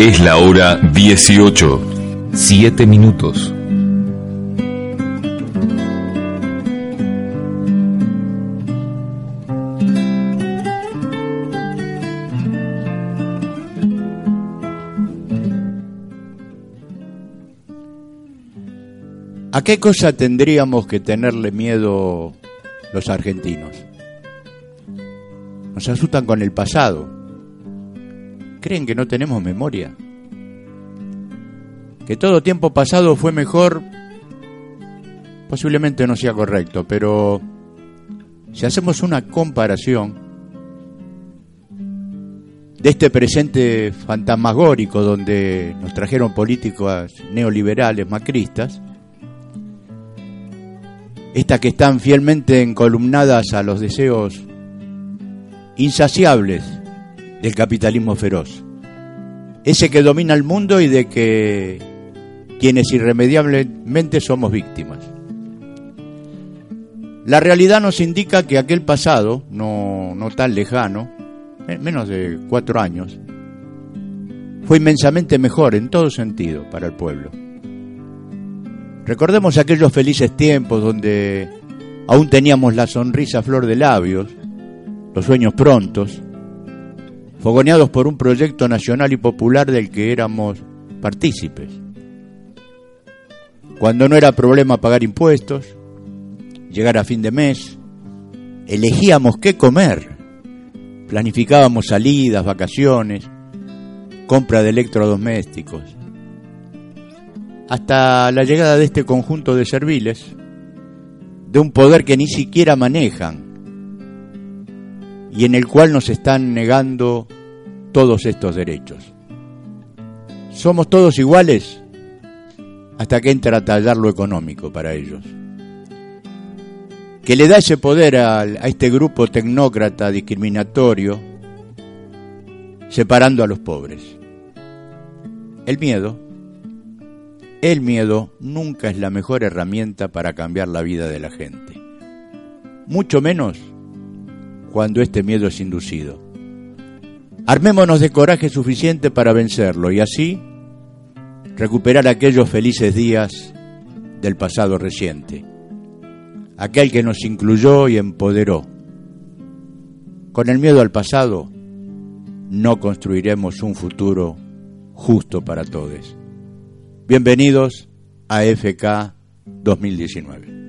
Es la hora 18, 7 minutos. ¿A qué cosa tendríamos que tenerle miedo los argentinos? Nos asustan con el pasado. ¿Creen que no tenemos memoria? Que todo tiempo pasado fue mejor, posiblemente no sea correcto, pero si hacemos una comparación de este presente fantasmagórico donde nos trajeron políticos neoliberales, macristas, estas que están fielmente encolumnadas a los deseos insaciables del capitalismo feroz, ese que domina el mundo y de que quienes irremediablemente somos víctimas. La realidad nos indica que aquel pasado, no, no tan lejano, menos de cuatro años, fue inmensamente mejor en todo sentido para el pueblo. Recordemos aquellos felices tiempos donde aún teníamos la sonrisa flor de labios, los sueños prontos, fogoneados por un proyecto nacional y popular del que éramos partícipes. Cuando no era problema pagar impuestos, llegar a fin de mes, elegíamos qué comer, planificábamos salidas, vacaciones, compra de electrodomésticos hasta la llegada de este conjunto de serviles, de un poder que ni siquiera manejan y en el cual nos están negando todos estos derechos. Somos todos iguales hasta que entra a tallar lo económico para ellos, que le da ese poder a, a este grupo tecnócrata discriminatorio, separando a los pobres. El miedo el miedo nunca es la mejor herramienta para cambiar la vida de la gente. Mucho menos cuando este miedo es inducido. Armémonos de coraje suficiente para vencerlo y así recuperar aquellos felices días del pasado reciente. Aquel que nos incluyó y empoderó. Con el miedo al pasado no construiremos un futuro justo para todos. Bienvenidos a FK 2019.